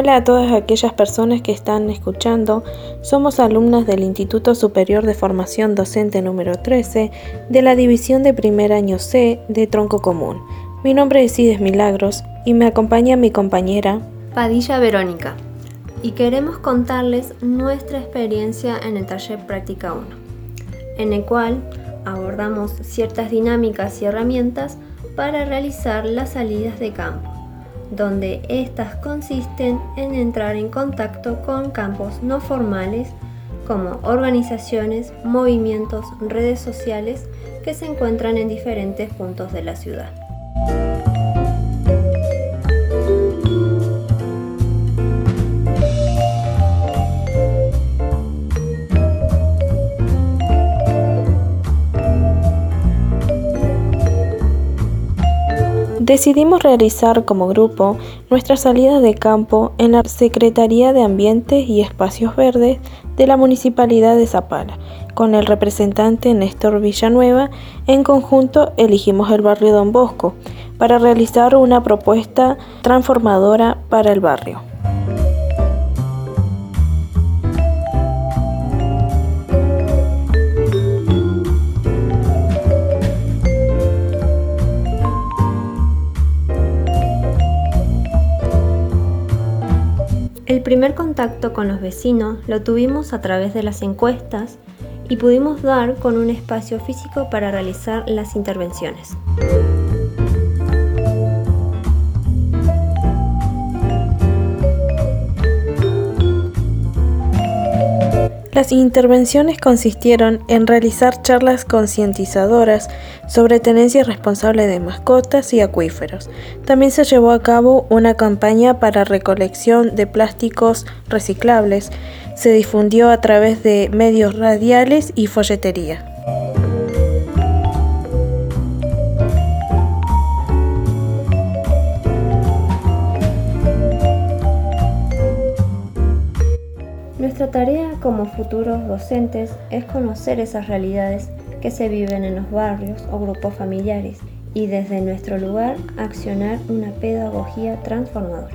Hola a todas aquellas personas que están escuchando. Somos alumnas del Instituto Superior de Formación Docente número 13 de la División de Primer Año C de Tronco Común. Mi nombre es Ides Milagros y me acompaña mi compañera Padilla Verónica. Y queremos contarles nuestra experiencia en el taller Práctica 1, en el cual abordamos ciertas dinámicas y herramientas para realizar las salidas de campo donde éstas consisten en entrar en contacto con campos no formales como organizaciones, movimientos, redes sociales que se encuentran en diferentes puntos de la ciudad. Decidimos realizar como grupo nuestras salidas de campo en la Secretaría de Ambiente y Espacios Verdes de la Municipalidad de Zapala. Con el representante Néstor Villanueva, en conjunto elegimos el barrio Don Bosco para realizar una propuesta transformadora para el barrio. El primer contacto con los vecinos lo tuvimos a través de las encuestas y pudimos dar con un espacio físico para realizar las intervenciones. Las intervenciones consistieron en realizar charlas concientizadoras sobre tenencia responsable de mascotas y acuíferos. También se llevó a cabo una campaña para recolección de plásticos reciclables. Se difundió a través de medios radiales y folletería. Nuestra tarea como futuros docentes es conocer esas realidades que se viven en los barrios o grupos familiares y desde nuestro lugar accionar una pedagogía transformadora.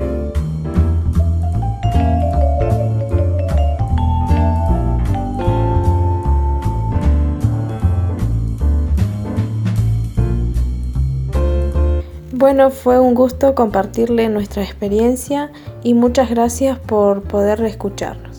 Bueno, fue un gusto compartirle nuestra experiencia y muchas gracias por poder escucharnos.